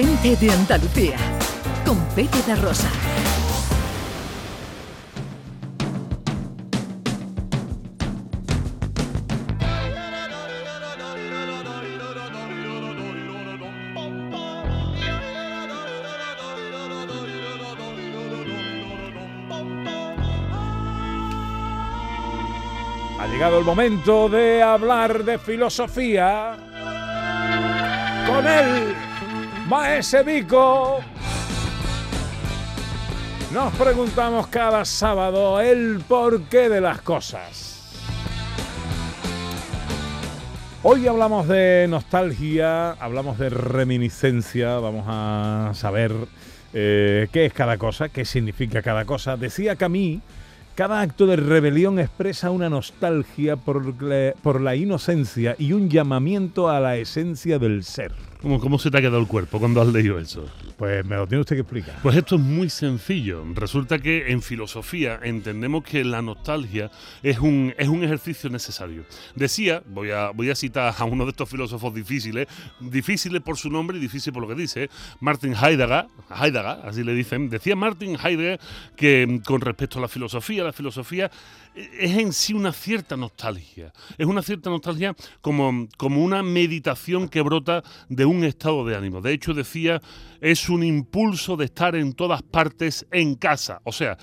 Gente de Andalucía, con Pepe de Rosa. Ha llegado el momento de hablar de filosofía con él, Maese Vico. Nos preguntamos cada sábado el porqué de las cosas. Hoy hablamos de nostalgia, hablamos de reminiscencia, vamos a saber eh, qué es cada cosa, qué significa cada cosa. Decía Camille cada acto de rebelión expresa una nostalgia por por la, inocencia y un llamamiento a la esencia del ser. ¿Cómo, ¿Cómo, se te ha quedado el cuerpo cuando has leído eso? Pues me lo tiene usted que explicar. Pues esto es muy sencillo. Resulta que en filosofía entendemos que la nostalgia es un, es un ejercicio necesario. Decía, voy a, voy a citar a uno de estos filósofos difíciles, difíciles por su nombre y difícil por lo que dice, Martin Heidegger, Heidegger, así le dicen, decía Martin Heidegger que con respecto a la filosofía, la filosofía es en sí una cierta nostalgia. Es una cierta nostalgia como, como una meditación que brota de un estado de ánimo. De hecho, decía, es un impulso de estar en todas partes en casa. O sea,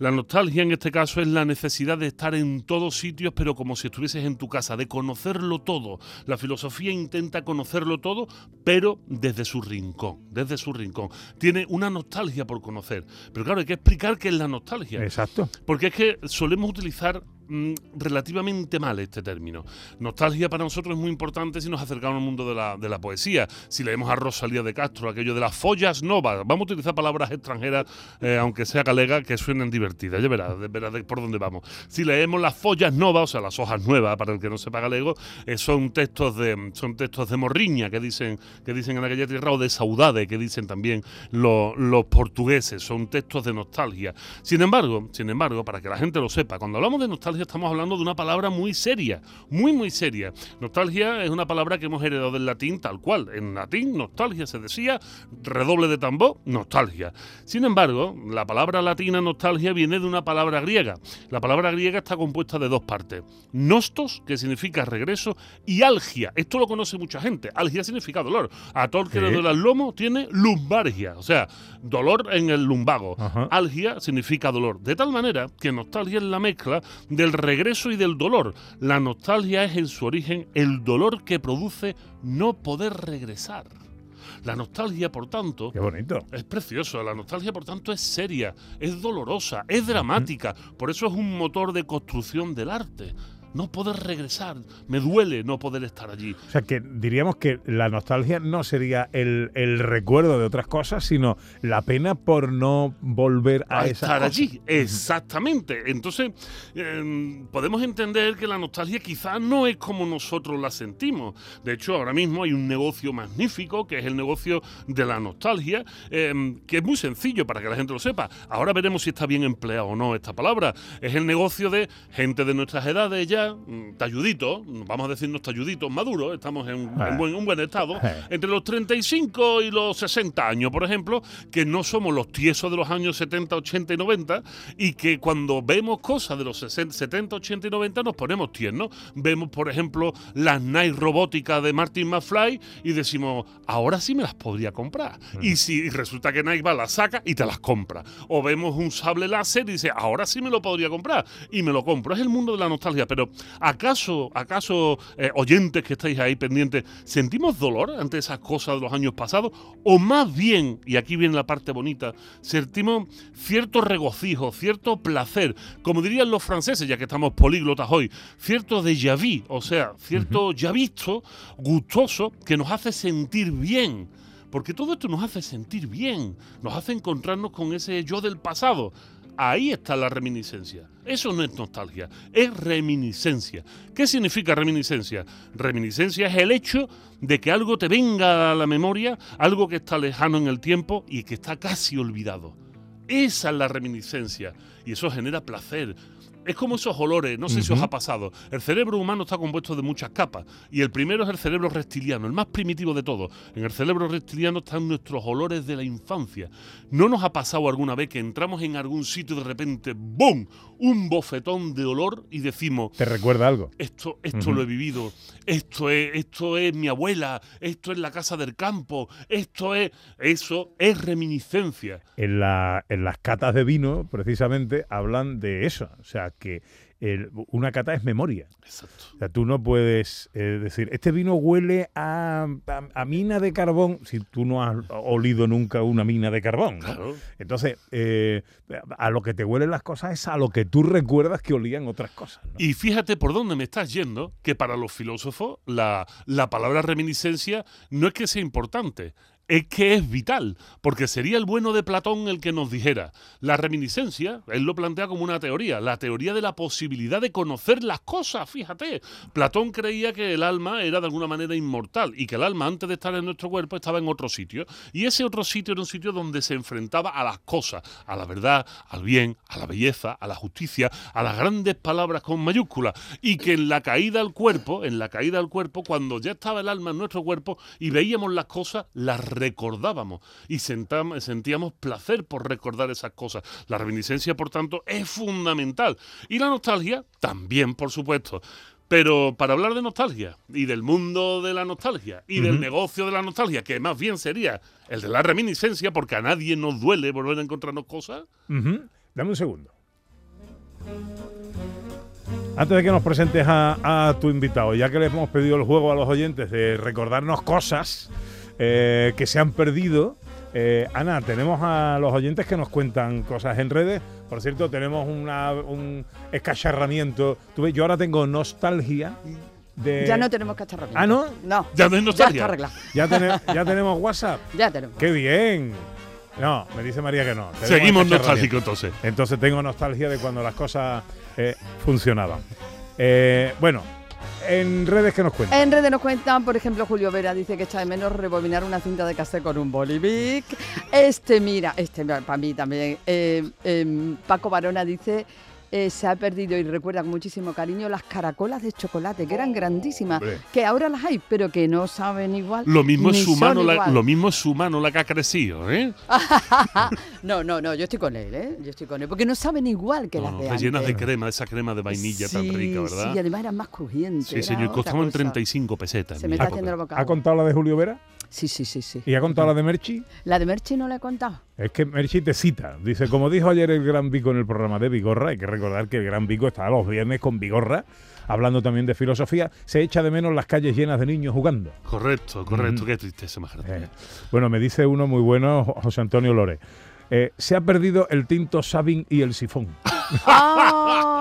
la nostalgia en este caso es la necesidad de estar en todos sitios, pero como si estuvieses en tu casa, de conocerlo todo. La filosofía intenta conocerlo todo, pero desde su rincón, desde su rincón. Tiene una nostalgia por conocer. Pero claro, hay que explicar qué es la nostalgia. Exacto. Porque es que solemos utilizar mm, relativamente mal este término. Nostalgia para nosotros es muy importante si nos acercamos al mundo de la, de la poesía. Si leemos a Rosalía de Castro, aquello de las follas novas, vamos a utilizar palabras extranjeras, eh, aunque sea galega, que suenen divertidas. Ya verás, verás por dónde vamos. Si leemos las follas novas, o sea, las hojas nuevas, para el que no sepa galego, eh, son textos de son textos de morriña que dicen, que dicen en aquella tierra, o de saudade, que dicen también los, los portugueses. Son textos de nostalgia. Sin embargo, sin embargo, para que la gente lo sepa, cuando hablamos de nostalgia estamos hablando de una palabra muy seria, muy, muy seria. Nostalgia es una palabra que hemos heredado del latín tal cual. En latín, nostalgia se decía, redoble de tambor, nostalgia. Sin embargo, la palabra latina nostalgia viene de una palabra griega. La palabra griega está compuesta de dos partes. Nostos, que significa regreso, y algia. Esto lo conoce mucha gente. Algia significa dolor. A todo el que le duele el lomo tiene lumbargia, o sea, dolor en el lumbago. Ajá. Algia significa dolor. De tal manera que nostalgia es la mezcla del regreso y del dolor. La nostalgia es en su origen el dolor que produce no poder regresar. La nostalgia, por tanto, Qué bonito. es precioso. La nostalgia, por tanto, es seria, es dolorosa, es dramática. Por eso es un motor de construcción del arte. No poder regresar. Me duele no poder estar allí. O sea, que diríamos que la nostalgia no sería el, el recuerdo de otras cosas, sino la pena por no volver a, estar cosa. allí. Exactamente. Entonces, eh, podemos entender que la nostalgia quizás no es como nosotros la sentimos. De hecho, ahora mismo hay un negocio magnífico, que es el negocio de la nostalgia, eh, que es muy sencillo para que la gente lo sepa. Ahora veremos si está bien empleado o no esta palabra. Es el negocio de gente de nuestras edades ya, mm, talluditos, vamos a decirnos talluditos, maduros, estamos en, Eh. en buen, un buen estado, Eh. entre los 35 y los 60 años, por ejemplo, que no somos los tiesos de los años 70, 80 y 90 y que cuando vemos cosas de los 60, 70, 80 y 90 nos ponemos tiernos. Vemos, por ejemplo, las Nike robóticas de Martin McFly y decimos, ahora sí me las podría comprar. Y si resulta que Nike va, las saca y te las compra. O vemos un sable láser y dice, ahora sí me lo podría comprar y me lo compro. Es el mundo de la nostalgia, pero ¿acaso, acaso eh, oyentes que estáis ahí pendientes, sentimos dolor ante esas cosas de los años pasados? O más bien, y aquí viene la parte bonita, sentimos cierto regocijo, cierto placer, como dirían los franceses, ya que estamos políglotas hoy, cierto déjà vu, o sea, cierto ya visto, gustoso, que nos hace sentir bien. Porque todo esto nos hace sentir bien, nos hace encontrarnos con ese yo del pasado. Ahí está la reminiscencia. Eso no es nostalgia, es reminiscencia. ¿Qué significa reminiscencia? Reminiscencia es el hecho de que algo te venga a la memoria, algo que está lejano en el tiempo y que está casi olvidado. Esa es la reminiscencia y eso genera placer. Es como esos olores, no sé si os ha pasado. El cerebro humano está compuesto de muchas capas y el primero es el cerebro reptiliano, el más primitivo de todos. En el cerebro reptiliano están nuestros olores de la infancia. ¿No nos ha pasado alguna vez que entramos en algún sitio y de repente, ¡boom! un bofetón de olor y decimos, ¿Te recuerda algo? esto, esto lo he vivido, esto es, esto es mi abuela, esto es la casa del campo, esto es, eso es reminiscencia. En, la, en las catas de vino, precisamente, hablan de eso. O sea, que el- una cata es memoria. Exacto. O sea, tú no puedes eh, decir, este vino huele a, a- a mina de carbón, si tú no has olido nunca una mina de carbón. ¿no? Claro. Entonces, eh, a lo que te huelen las cosas es a lo que tú recuerdas que olían otras cosas. ¿no? Y fíjate por dónde me estás yendo, que para los filósofos la, la palabra reminiscencia no es que sea importante, es que es vital, porque sería el bueno de Platón el que nos dijera, la reminiscencia, él lo plantea como una teoría, la teoría de la posibilidad de conocer las cosas, fíjate. Platón creía que el alma era de alguna manera inmortal y que el alma antes de estar en nuestro cuerpo estaba en otro sitio. Y ese otro sitio era un sitio donde se enfrentaba a las cosas, a la verdad, al bien, a la belleza, a la justicia, a las grandes palabras con mayúsculas. Y que en la caída al cuerpo, en la caída al cuerpo, cuando ya estaba el alma en nuestro cuerpo y veíamos las cosas, las recordábamos y sentam- sentíamos placer por recordar esas cosas. La reminiscencia, por tanto, es fundamental. Y la nostalgia también, por supuesto. Pero para hablar de nostalgia y del mundo de la nostalgia y del negocio de la nostalgia, que más bien sería el de la reminiscencia, porque a nadie nos duele volver a encontrarnos cosas. Dame un segundo. Antes de que nos presentes a, a tu invitado, ya que le hemos pedido el juego a los oyentes de recordarnos cosas eh, que se han perdido, eh, Ana, tenemos a los oyentes que nos cuentan cosas en redes. Por cierto, tenemos una- un escacharramiento. Tú ves, yo ahora tengo nostalgia de... Ya no tenemos cacharramiento. ¿Ah, no? No. ya no es Ya nostalgia. está arreglado. ya, tene- ya tenemos WhatsApp. Ya tenemos. ¡Qué bien! No, me dice María que no. Seguimos nostálgicos entonces. Entonces tengo nostalgia de cuando las cosas eh, funcionaban. Eh, bueno, en redes que nos cuentan. En redes nos cuentan, por ejemplo, Julio Vera dice que echa de menos rebobinar una cinta de cassette con un bolivic. Este, mira, este para mí también. eh, em, Paco Barona dice. Eh, se ha perdido y recuerda con muchísimo cariño las caracolas de chocolate, que eran grandísimas, Hombre. que ahora las hay, pero que no saben igual. Lo mismo, es su mano la, lo mismo es su mano la que ha crecido, ¿eh? No, no, no, yo estoy con él, ¿eh? Yo estoy con él, porque no saben igual que No, las no, de rellenas de antes. crema, esa crema de vainilla tan rica, ¿verdad? Sí, y además eran más crujientes. Sí, señor, costaban cosa. 35 pesetas. Se me está haciendo la boca. ¿Ha contado la de Julio Vera? Sí, sí, sí, sí. ¿Y ha contado la de Merchi? La de Merchi no la he contado. Es que Merchi te cita. Dice, como dijo ayer el Gran Vico en el programa de Vigorra, hay que recordar que el Gran Vico está los viernes con Vigorra, hablando también de filosofía, se echa de menos las calles llenas de niños jugando. Correcto, correcto, qué tristeza más grande. Eh, bueno, me dice uno muy bueno, Jo- José Antonio Lore. Eh, se ha perdido el tinto Sabin y el sifón. ¡Ah!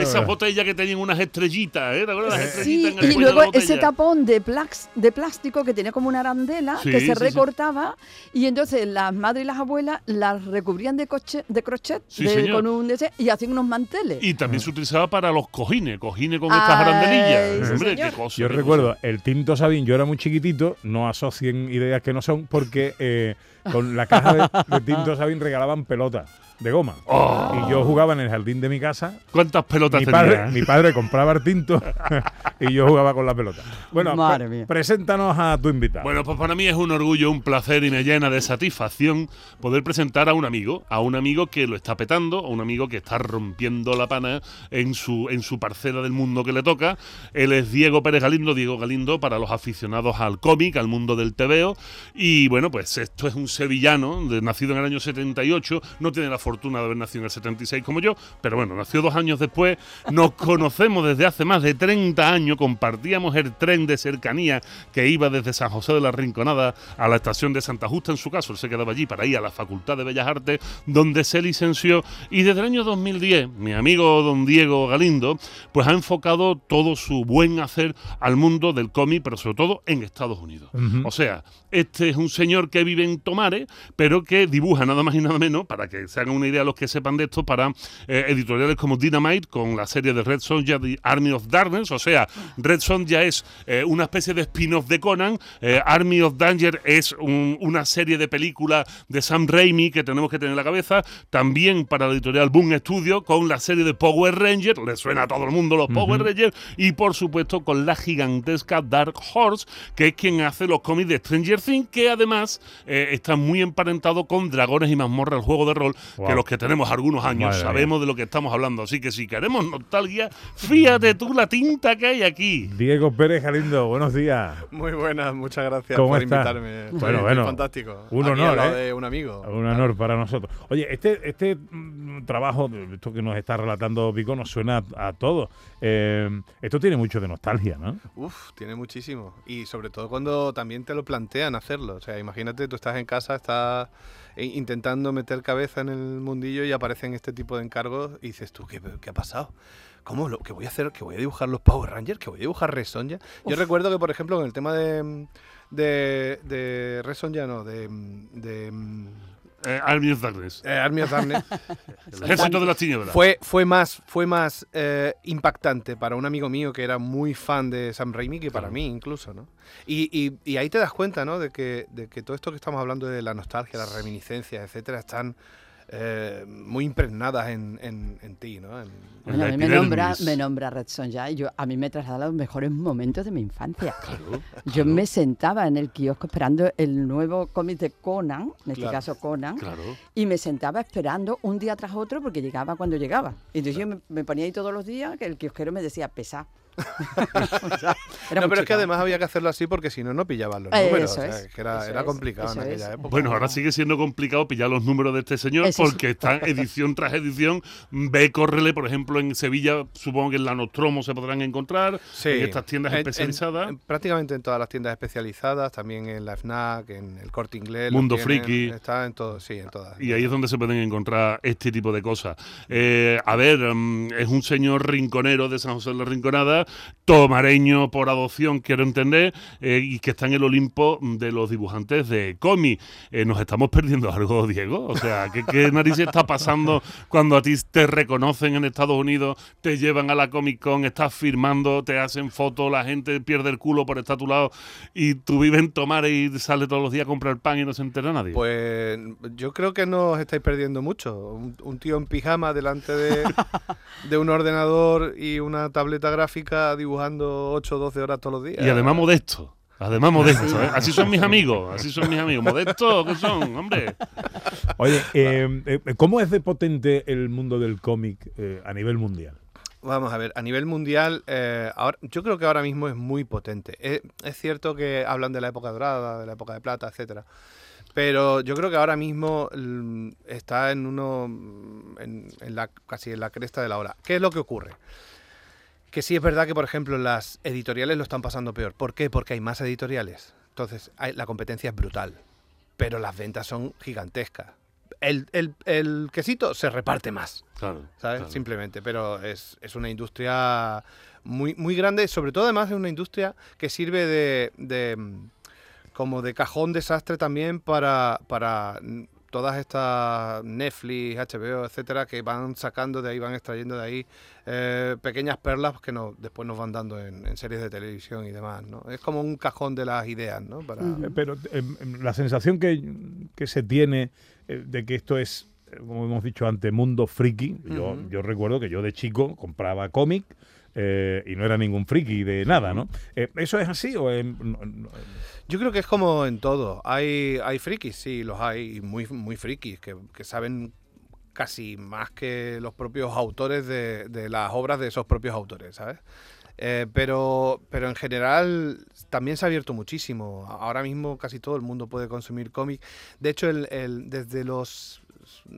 Esas botellas que tenían unas estrellitas, ¿eh? ¿Te acuerdas? Las Sí, estrellitas en el y luego la ese tapón de, plax, de plástico que tenía como una arandela Sí, que se sí, sí. recortaba y entonces las madres y las abuelas las recubrían de, coche, de crochet Sí, de- con un de ese, y hacían unos manteles. Y también se utilizaba para los cojines, cojines con Ay, estas arandelillas. sí, Hombre, qué cosa. Yo qué recuerdo el tinto Sabin, yo era muy chiquitito, no asocien ideas que no son, porque eh, con la caja de, de tinto Sabin regalaban pelotas de goma. Oh. Y yo jugaba en el jardín de mi casa. ¿Cuántas pelotas Mi tenía? padre, mi padre compraba el tinto y yo jugaba con la pelota. Bueno, Madre mía. preséntanos a tu invitado. Bueno, pues para mí es un orgullo, un placer y me llena de satisfacción poder presentar a un amigo, a un amigo que lo está petando, a un amigo que está rompiendo la pana en su, en su parcela del mundo que le toca. Él es Diego Pérez Galindo, Diego Galindo para los aficionados al cómic, al mundo del TVO. Y bueno, pues esto es un sevillano, nacido en el año 78, no tiene la fortuna de haber nacido en el 76 como yo, pero bueno, nació dos años después, nos conocemos desde hace más de 30 años, compartíamos el tren de cercanía que iba desde San José de la Rinconada a la estación de Santa Justa, en su caso, él se quedaba allí para ir a la Facultad de Bellas Artes, donde se licenció, y desde el año 2010, mi amigo don Diego Galindo, pues ha enfocado todo su buen hacer al mundo del cómic, pero sobre todo en Estados Unidos. O sea, este es un señor que vive en Tomares, pero que dibuja nada más y nada menos, para que se hagan hagan una idea los que sepan de esto, para eh, editoriales como Dynamite, con la serie de Red Sonja, The Army of Darkness, o sea, Red Sonja es eh, una especie de spin-off de Conan, eh, Army of Danger es una serie de películas de Sam Raimi que tenemos que tener en la cabeza, también para la editorial Boom Studio, con la serie de Power Rangers, le suena a todo el mundo los Power Rangers, y por supuesto con la gigantesca Dark Horse, que es quien hace los cómics de Stranger Things, que además está muy emparentado con Dragones y Mazmorra, el juego de rol, que los que tenemos algunos años sabemos de lo que estamos hablando. Así que si queremos nostalgia, fíjate tú la tinta que hay aquí. Diego Pérez Galindo, buenos días. Muy buenas, muchas gracias por invitarme. Bueno, bueno. Fantástico. Un honor, ¿eh? de un amigo. Un honor para nosotros. Oye, este, este mm, trabajo, esto que nos está relatando Pico, nos suena a, todos. Eh, esto tiene mucho de nostalgia, ¿no? Uf, tiene muchísimo. Y sobre todo cuando también te lo plantean hacerlo. O sea, imagínate, tú estás en casa, estás eh, intentando meter cabeza en el mundillo y aparecen este tipo de encargos y dices tú, ¿qué, qué ha pasado? ¿Cómo? Lo, ¿Que voy a hacer? ¿Que voy a dibujar los Power Rangers? ¿Que voy a dibujar Red Sonja? Yo recuerdo que, por ejemplo, en el tema de, de, de Red Sonja, no, de, de eh, Army of Darkness. Eh, Army of Darkness. el ejército de las tinieblas. Fue, fue más, fue más eh, impactante para un amigo mío que era muy fan de Sam Raimi que para mí incluso, ¿no? Y, y, y, ahí te das cuenta, ¿no? De que, de que todo esto que estamos hablando de la nostalgia, las reminiscencias, etcétera, están eh, muy impregnadas en, en, ti, ¿no? a mí me nombra, me nombra Red Sonja y yo, a mí me traslada los mejores momentos de mi infancia. yo me sentaba en el kiosco esperando el nuevo cómic de Conan, en este caso Conan, y me sentaba esperando un día tras otro porque llegaba cuando llegaba. Y entonces yo me, ponía ahí todos los días que el kiosquero me decía, pesa no, pero es que además había que hacerlo así porque si no, no pillaban los números. era, complicado en aquella época. Bueno, ahora sigue siendo complicado pillar los números de este señor porque están edición tras edición. Ve, córrele, por ejemplo, en Sevilla, supongo que en la Nostromo se podrán encontrar, en estas tiendas especializadas. prácticamente en todas las tiendas especializadas, también en la FNAC, en el Corte Inglés. Mundo Friki. Está en todo, sí, en todas. Y ahí es donde se pueden encontrar este tipo de cosas. Eh, a ver, mm, es un señor rinconero de San José de la Rinconada tomareño por adopción, quiero entender, eh, y que está en el Olimpo de los dibujantes de cómic. Eh, ¿Nos estamos perdiendo algo, Diego? O sea, ¿qué, ¿qué, narices está pasando cuando a ti te reconocen en Estados Unidos, te llevan a la Comic Con, estás firmando, te hacen fotos, la gente pierde el culo por estar a tu lado y tú vives en Tomar y sale todos los días a comprar pan y no se entera nadie? Pues yo creo que no os estáis perdiendo mucho. Un, tío en pijama delante de, de un ordenador y una tableta gráfica dibujando 8 o 12 horas todos los días. Y además modesto. Además modesto, ¿eh? Así son mis amigos, así son mis amigos. Modestos, ¿qué son, hombre? Oye, eh, eh, ¿cómo es de potente el mundo del cómic a nivel mundial? Vamos a ver, a nivel mundial, ahora, yo creo que ahora mismo es muy potente. Es, cierto que hablan de la época dorada, de la época de plata, etcétera. Pero yo creo que ahora mismo mm, está en uno, en, en la, casi en la cresta de la hora. ¿Qué es lo que ocurre? Que sí es verdad que, por ejemplo, las editoriales lo están pasando peor. ¿Por qué? Porque hay más editoriales. Entonces, la competencia es brutal. Pero las ventas son gigantescas. El, quesito se reparte más. Claro, ¿sabes? Simplemente. Pero es, una industria muy, muy grande. Sobre todo, además, es una industria que sirve de, como de cajón desastre también para, para todas estas Netflix, HBO, etcétera, que van sacando de ahí, van extrayendo de ahí eh, pequeñas perlas que no, después nos van dando en, series de televisión y demás, ¿no? Es como un cajón de las ideas, ¿no? Eh, pero em, la sensación que, que se tiene eh, de que esto es, como hemos dicho antes, mundo friki. yo, yo recuerdo que yo de chico compraba cómic, eh, y no era ningún friki de nada, ¿no? Eh, ¿Eso es así o Yo creo que es como en todo. Hay, hay frikis, sí, los hay, muy, muy frikis, que, saben casi más que los propios autores de, las obras de esos propios autores, ¿sabes? Eh, pero, pero en general también se ha abierto muchísimo. Ahora mismo casi todo el mundo puede consumir cómic. De hecho, el, desde los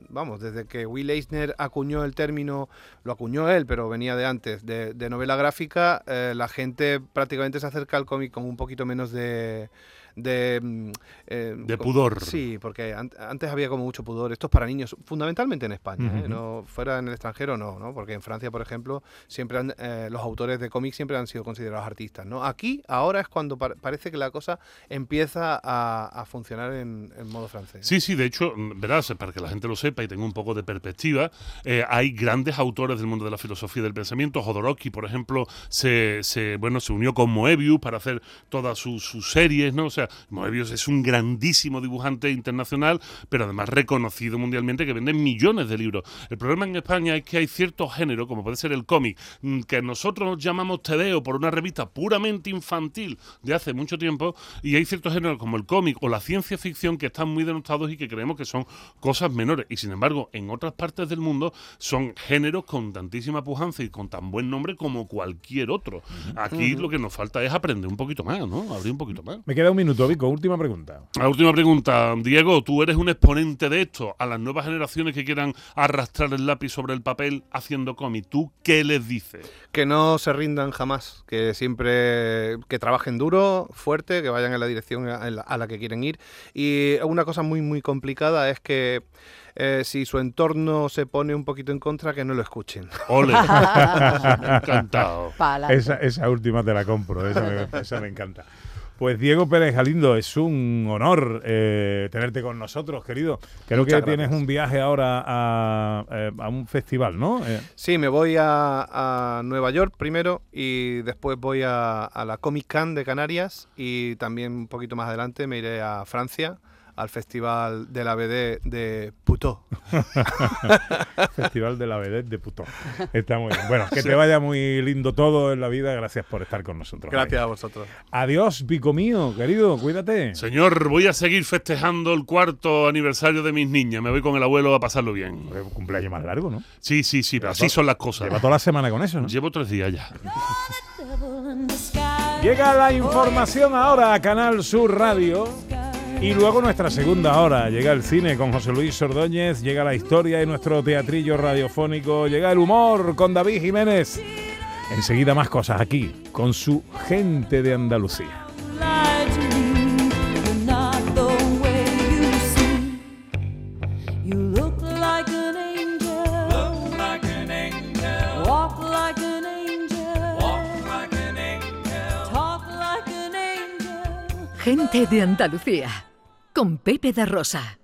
vamos, desde que Will Eisner acuñó el término, lo acuñó él, pero venía de antes, de, novela gráfica, eh, la gente prácticamente se acerca al cómic con un poquito menos de, de, mm, eh, De pudor. Sí, porque an- antes había como mucho pudor. Esto es para niños, fundamentalmente en España, ¿eh? No fuera en el extranjero no, ¿no? Porque en Francia, por ejemplo, siempre han- eh, los autores de cómics siempre han sido considerados artistas, ¿no? Aquí ahora es cuando par- parece que la cosa empieza a, a funcionar en, en modo francés. Sí, sí, de hecho, mm, verás, para que la gente lo sepa y tenga un poco de perspectiva, hay grandes autores del mundo de la filosofía y del pensamiento. Jodorowsky, por ejemplo, se, se, bueno, se unió con Moebius para hacer todas sus, sus series, ¿no? O sea, Moebius es un grandísimo dibujante internacional, pero además reconocido mundialmente que vende millones de libros. El problema en España es que hay ciertos géneros, como puede ser el cómic, mm, que nosotros llamamos Tedeo por una revista puramente infantil de hace mucho tiempo, y hay ciertos géneros como el cómic o la ciencia ficción que están muy denostados y que creemos que son cosas menores. Y sin embargo, en otras partes del mundo son géneros con tantísima pujanza y con tan buen nombre como cualquier otro. Aquí lo que nos falta es aprender un poquito más, ¿no? Abrir un poquito más. Me queda un minuto, Última pregunta. La última pregunta, Diego, tú eres un exponente de esto a las nuevas generaciones que quieran arrastrar el lápiz sobre el papel haciendo cómic. ¿Tú qué les dices? Que no se rindan jamás, que siempre que trabajen duro, fuerte, que vayan en la dirección a la, a la que quieren ir. Y una cosa muy muy complicada es que eh, si su entorno se pone un poquito en contra, que no lo escuchen. Ole. Encantado. Esa, esa última te la compro, esa me, esa me encanta. Pues Diego Pérez Galindo, es un honor eh, tenerte con nosotros, querido. Creo Muchas que tienes un viaje ahora a, eh, a un festival, ¿no? Eh, Sí, me voy a, a Nueva York primero y después voy a, a la Comic Con de Canarias y también un poquito más adelante me iré a Francia al Festival de la BD de Puto. Festival de la Vedette de Putón. Está muy bien. Bueno, que te vaya muy lindo todo en la vida. Gracias por estar con nosotros. Gracias a vosotros. Adiós, Vico mío, querido, cuídate. Señor, voy a seguir festejando el cuarto aniversario de mis niñas. Me voy con el abuelo a pasarlo bien. Eh, Cumpleaños más largo, ¿no? Sí, sí, sí, pero así son las cosas. Lleva toda la semana con eso, ¿no? Llevo tres días ya. Llega la información ahora a Canal Sur Radio. Y luego nuestra segunda hora. Llega el cine con José Luis Ordóñez, llega la historia y nuestro teatrillo radiofónico, llega el humor con David Jiménez. Enseguida más cosas aquí, con su gente de Andalucía. Gente de Andalucía. Con Pepe da Rosa.